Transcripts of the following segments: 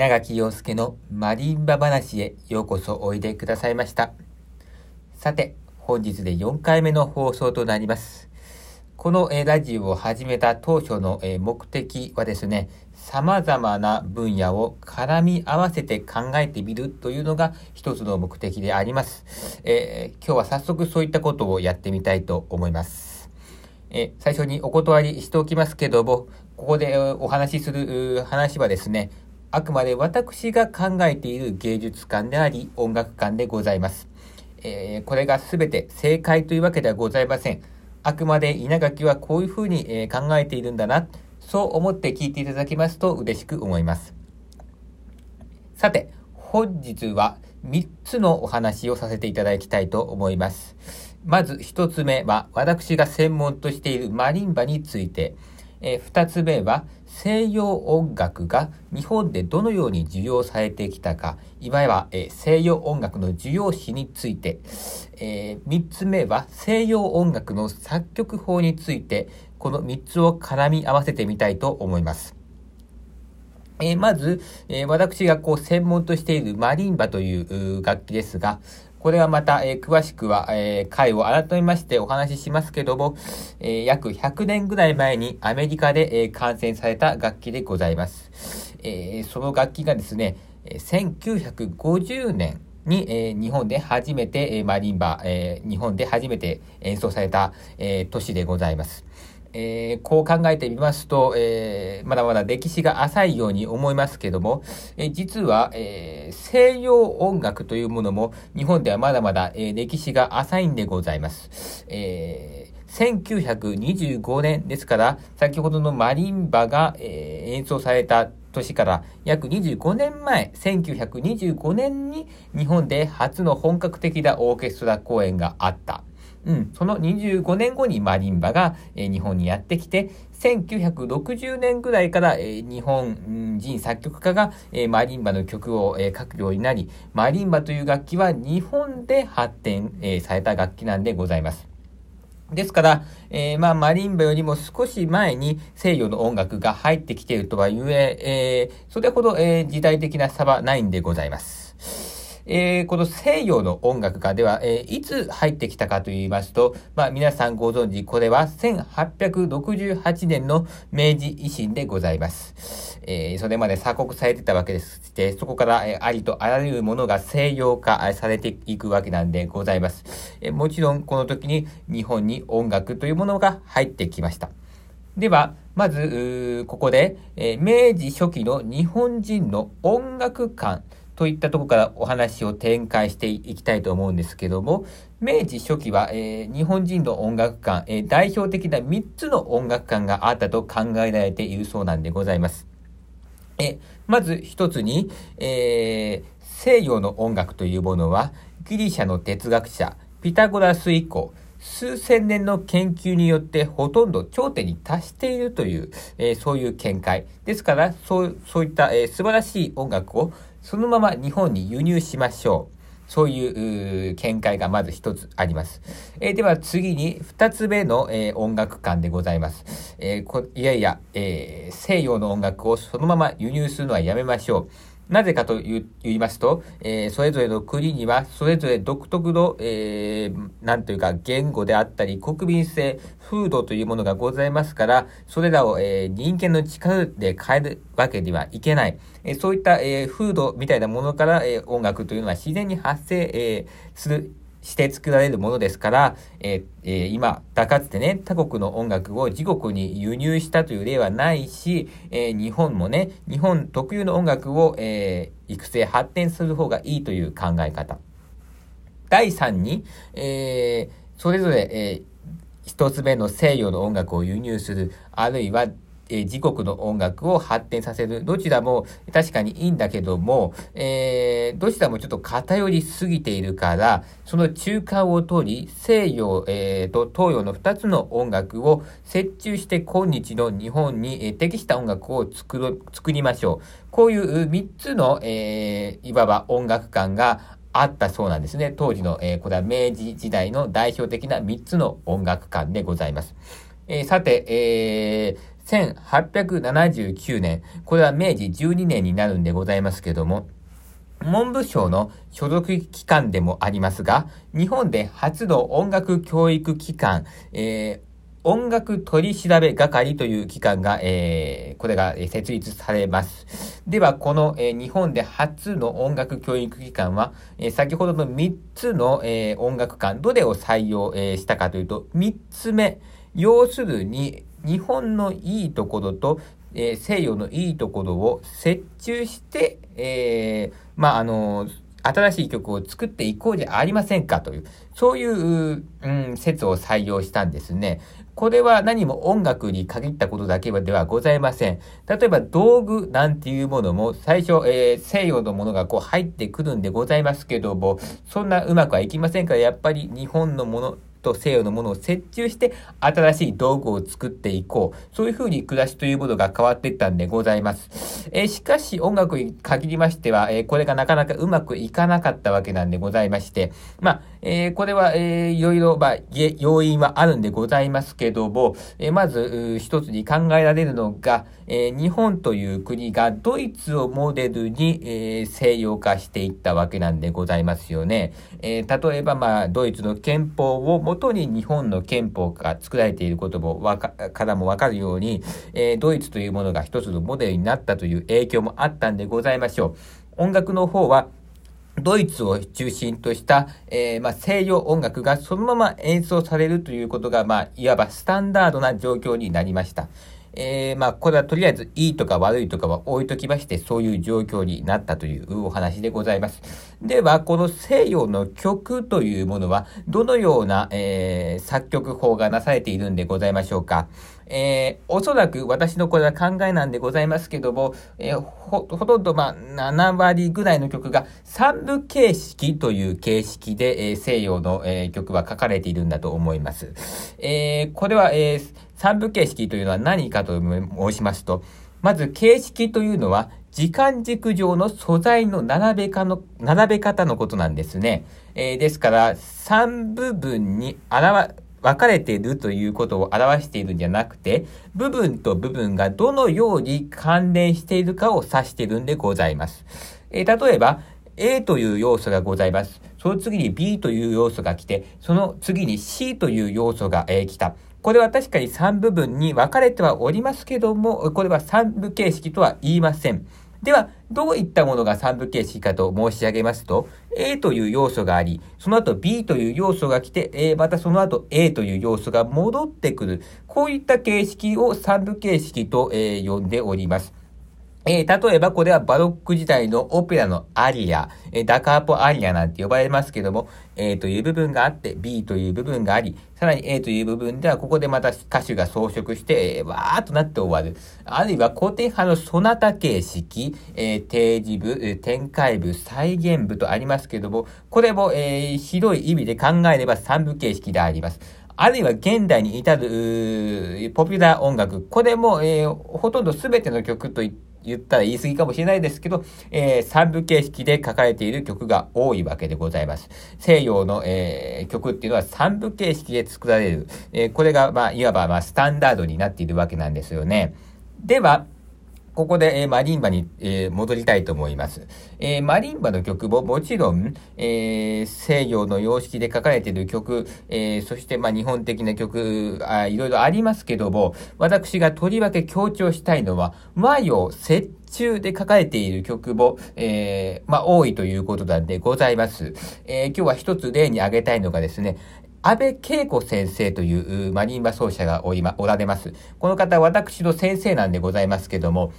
稲垣陽介のマリンバ話へようこそおいでくださいました。さて、本日で4回目の放送となります。このラジオを始めた当初の目的はですね、様々な分野を絡み合わせて考えてみるというのが一つの目的であります。えー、今日は早速そういったことをやってみたいと思います。え、最初にお断りしておきますけども、ここでお話しする話はですね、あくまで私が考えている芸術館であり、音楽館でございます。えー、これが全て正解というわけではございません。あくまで稲垣はこういうふうに、え考えているんだな、そう思って聞いていただけますと嬉しく思います。さて、本日は3つのお話をさせていただきたいと思います。まず1つ目は、私が専門としているマリンバについて、えー、2つ目は西洋音楽が日本でどのように受容されてきたか、いわゆる、えー、西洋音楽の受容史について、えー、3つ目は西洋音楽の作曲法について、この3つを絡み合わせてみたいと思います。えー、まず、えー、私がこう専門としているマリンバという楽器ですが、これはまた、えー、詳しくは、えー、回を改めましてお話ししますけども、えー、約100年ぐらい前にアメリカで、えー、完成された楽器でございます。えー、その楽器がですね、1950年に、えー、日本で初めて、えー、マリンバ、えー、日本で初めて演奏された、えー、年でございます。えー、こう考えてみますと、えー、まだまだ歴史が浅いように思いますけども、えー、実は、え西洋音楽というものも日本ではまだまだ、え歴史が浅いんでございます。え1925年ですから、先ほどのマリンバが、え演奏された年から約25年前、1925年に日本で初の本格的なオーケストラ公演があった。うん、その25年後にマリンバが、えー、日本にやってきて、1960年ぐらいから、えー、日本人作曲家が、えー、マリンバの曲を、え書くようになり、マリンバという楽器は日本で発展、えされた楽器なんでございます。ですから、えー、まあ、マリンバよりも少し前に西洋の音楽が入ってきているとはゆえ、えー、それほど、えー、時代的な差はないんでございます。えー、この西洋の音楽家では、えー、いつ入ってきたかと言いますと、まあ、皆さんご存知、これは1868年の明治維新でございます。えー、それまで鎖国されてたわけでして、そこから、えありとあらゆるものが西洋化されていくわけなんでございます。えもちろん、この時に日本に音楽というものが入ってきました。では、まず、ここで、え明治初期の日本人の音楽観、といったところからお話を展開していきたいと思うんですけども、明治初期は、えー、日本人の音楽館、えー、代表的な3つの音楽館があったと考えられているそうなんでございます。えまず一つに、えー、西洋の音楽というものは、ギリシャの哲学者、ピタゴラス以降、数千年の研究によってほとんど頂点に達しているという、えー、そういう見解。ですから、そう、そういった、えー、素晴らしい音楽をそのまま日本に輸入しましょう。そういう見解がまず一つあります。えー、では次に二つ目の、えー、音楽館でございます。えー、いやいや、え西洋の音楽をそのまま輸入するのはやめましょう。なぜかと言いますと、えー、それぞれの国には、それぞれ独特の、えー、なんというか、言語であったり、国民性、風土というものがございますから、それらを、えー、人間の力で変えるわけにはいけない。えー、そういった、えー、風土みたいなものから、えー、音楽というのは自然に発生、えー、するして作られるものですから、えー、今、だかつてね、他国の音楽を自国に輸入したという例はないし、えー、日本もね、日本特有の音楽を、えー、育成、発展する方がいいという考え方。第3に、えー、それぞれ、えー、一つ目の西洋の音楽を輸入する、あるいはえ自国の音楽を発展させる。どちらも確かにいいんだけども、えー、どちらもちょっと偏りすぎているから、その中間を取り、西洋、えー、と東洋の二つの音楽を折衷して今日の日本に、え適した音楽を作る、作りましょう。こういう三つの、え、いわば音楽観があったそうなんですね。当時の、えー、これは明治時代の代表的な三つの音楽観でございます。えー、さて、えー、1879年、これは明治12年になるんでございますけども、文部省の所属機関でもありますが、日本で初の音楽教育機関、えー、音楽取調べ係という機関が、えー、これが設立されます。では、この、えー、日本で初の音楽教育機関は、えー、先ほどの3つの、えー、音楽館、どれを採用、えー、したかというと、3つ目、要するに、日本のいいところと、えー、西洋のいいところを折衷して、えー、まあ、あの新しい曲を作っていこうじゃありませんかという、そういう、うん、説を採用したんですね。これは何も音楽に限ったことだけではございません。例えば道具なんていうものも最初、えー、西洋のものがこう入ってくるんでございますけども、そんなうまくはいきませんから、やっぱり日本のもの、と西洋のものを折衷して新しい道具を作っていこう。そういうふうに暮らしというものが変わっていったんでございます。えー、しかし音楽に限りましては、えー、これがなかなかうまくいかなかったわけなんでございまして、まあ、えー、これは、えー、いろいろ、まあ、要因はあるんでございますけども、え、まず、一つに考えられるのが、え、日本という国がドイツをモデルに、え、西洋化していったわけなんでございますよね。え、例えば、まあ、ドイツの憲法をもとに日本の憲法が作られていることもわか、からもわかるように、え、ドイツというものが一つのモデルになったという影響もあったんでございましょう。音楽の方は、ドイツを中心とした、えー、まあ、西洋音楽がそのまま演奏されるということが、まあ、いわばスタンダードな状況になりました。えー、まあ、これはとりあえずいいとか悪いとかは置いときまして、そういう状況になったというお話でございます。では、この西洋の曲というものは、どのような、えー、作曲法がなされているんでございましょうか。えー、おそらく私のこれは考えなんでございますけども、えー、ほ、ほとんどまあ、7割ぐらいの曲が3部形式という形式で、えー、西洋の、え、曲は書かれているんだと思います。え、これは、えー、3部形式というのは何かと申しますと、まず形式というのは、時間軸上の素材の並べかの、並べ方のことなんですね。えー、ですから、3部分に表、分かれているということを表しているんじゃなくて、部分と部分がどのように関連しているかを指しているんでございます。えー、例えば、A という要素がございます。その次に B という要素が来て、その次に C という要素が、えー、来た。これは確かに3部分に分かれてはおりますけども、これは3部形式とは言いません。では、どういったものが3部形式かと申し上げますと、A という要素があり、その後 B という要素が来て、えまたその後 A という要素が戻ってくる。こういった形式を3部形式と、え呼んでおります。えー、例えばこれはバロック時代のオペラのアリア、えー、ダカーポアリアなんて呼ばれますけども、A という部分があって、B という部分があり、さらに A という部分ではここでまた歌手が装飾して、えー、わーっとなって終わる。あるいは古典派のソナタ形式、えー、定時部、展開部、再現部とありますけども、これも、えー、広い意味で考えれば3部形式であります。あるいは現代に至る、ポピュラー音楽。これも、えー、ほとんど全ての曲と言って言ったら言い過ぎかもしれないですけど、えー、三部形式で書かれている曲が多いわけでございます。西洋の、えー、曲っていうのは三部形式で作られる。えー、これが、まあ、いわば、まあ、スタンダードになっているわけなんですよね。では、ここで、えー、マリンバに、えー、戻りたいと思います。えー、マリンバの曲ももちろん、え西洋の様式で書かれている曲、えそして、まあ、日本的な曲あ、いろいろありますけども、私がとりわけ強調したいのは、和洋折衷で書かれている曲も、えまあ、多いということなんでございます。え今日は一つ例に挙げたいのがですね、安倍恵子先生というマリンバ奏者がお、おられます。この方、私の先生なんでございますけども、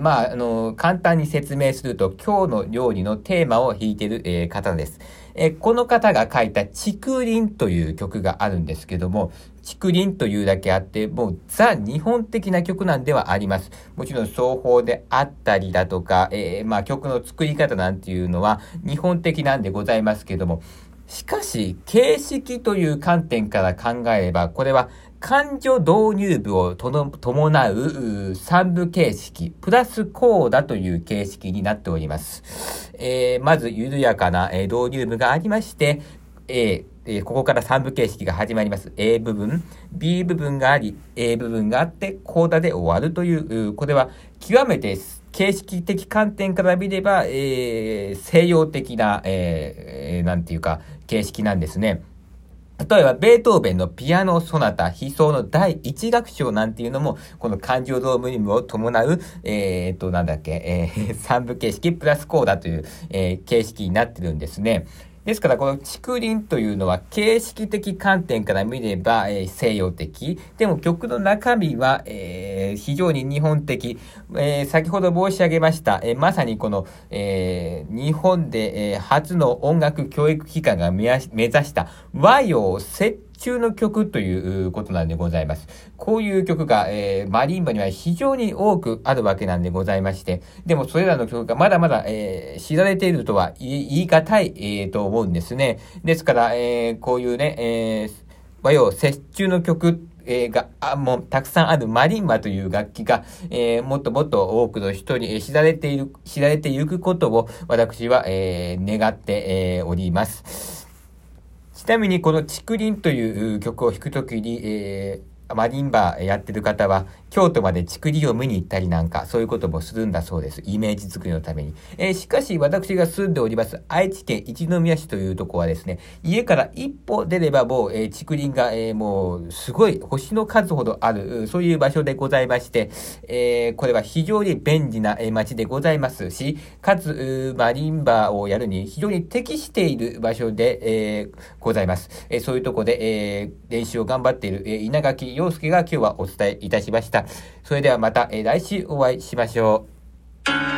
まあ、あの、簡単に説明すると、今日の料理のテーマを弾いている、えー、方です。えこの方が書いた竹林という曲があるんですけども、竹林というだけあって、もうザ日本的な曲なんではあります。もちろん奏法であったりだとか、えー、まあ曲の作り方なんていうのは日本的なんでございますけども、しかし、形式という観点から考えれば、これは感情導入部を伴う三部形式、プラスコーダという形式になっております。えー、まず、緩やかな、え導入部がありまして、えーえー、ここから3部形式が始まります。A 部分、B 部分があり、A 部分があって、コーダで終わるという、これは極めて形式的観点から見れば、えー、西洋的な、えー、なんていうか、形式なんですね。例えば、ベートーベンのピアノソナタ、悲壮の第一楽章なんていうのも、この感情ドームリムを伴う、えー、っと、なんだっけ、えー、三部形式プラスコーダという、えー、形式になってるんですね。ですから、この竹林というのは形式的観点から見れば、えー、西洋的。でも曲の中身は、えー、非常に日本的。えー、先ほど申し上げました、えまさにこの、え日本で、え初の音楽教育機関が目指した和洋折中の曲ということなんでございます。こういう曲が、えー、マリンバには非常に多くあるわけなんでございまして、でもそれらの曲がまだまだ、えー、知られているとは言い難い、えー、と思うんですね。ですから、えー、こういうね、えー、和洋折衷の曲え、が、あ、もうたくさんあるマリンバという楽器が、えー、もっともっと多くの人に知られている、知られていくことを私は、えー、願って、えー、おります。ちなみにこの竹林という曲を弾くときに、えーマリンバやってる方は、京都まで竹林を見に行ったりなんか、そういうこともするんだそうです。イメージ作りのために。えー、しかし、私が住んでおります、愛知県一宮市というところはですね、家から一歩出ればもう、えー、竹林が、えー、もう、すごい星の数ほどある、そういう場所でございまして、え、これは非常に便利な、え、街でございますし、かつ、マリンバをやるに非常に適している場所で、え、ございます。え、そういうところで、え、練習を頑張っている、え、稲垣陽介が今日はお伝えいたしました。それではまた、え、来週お会いしましょう。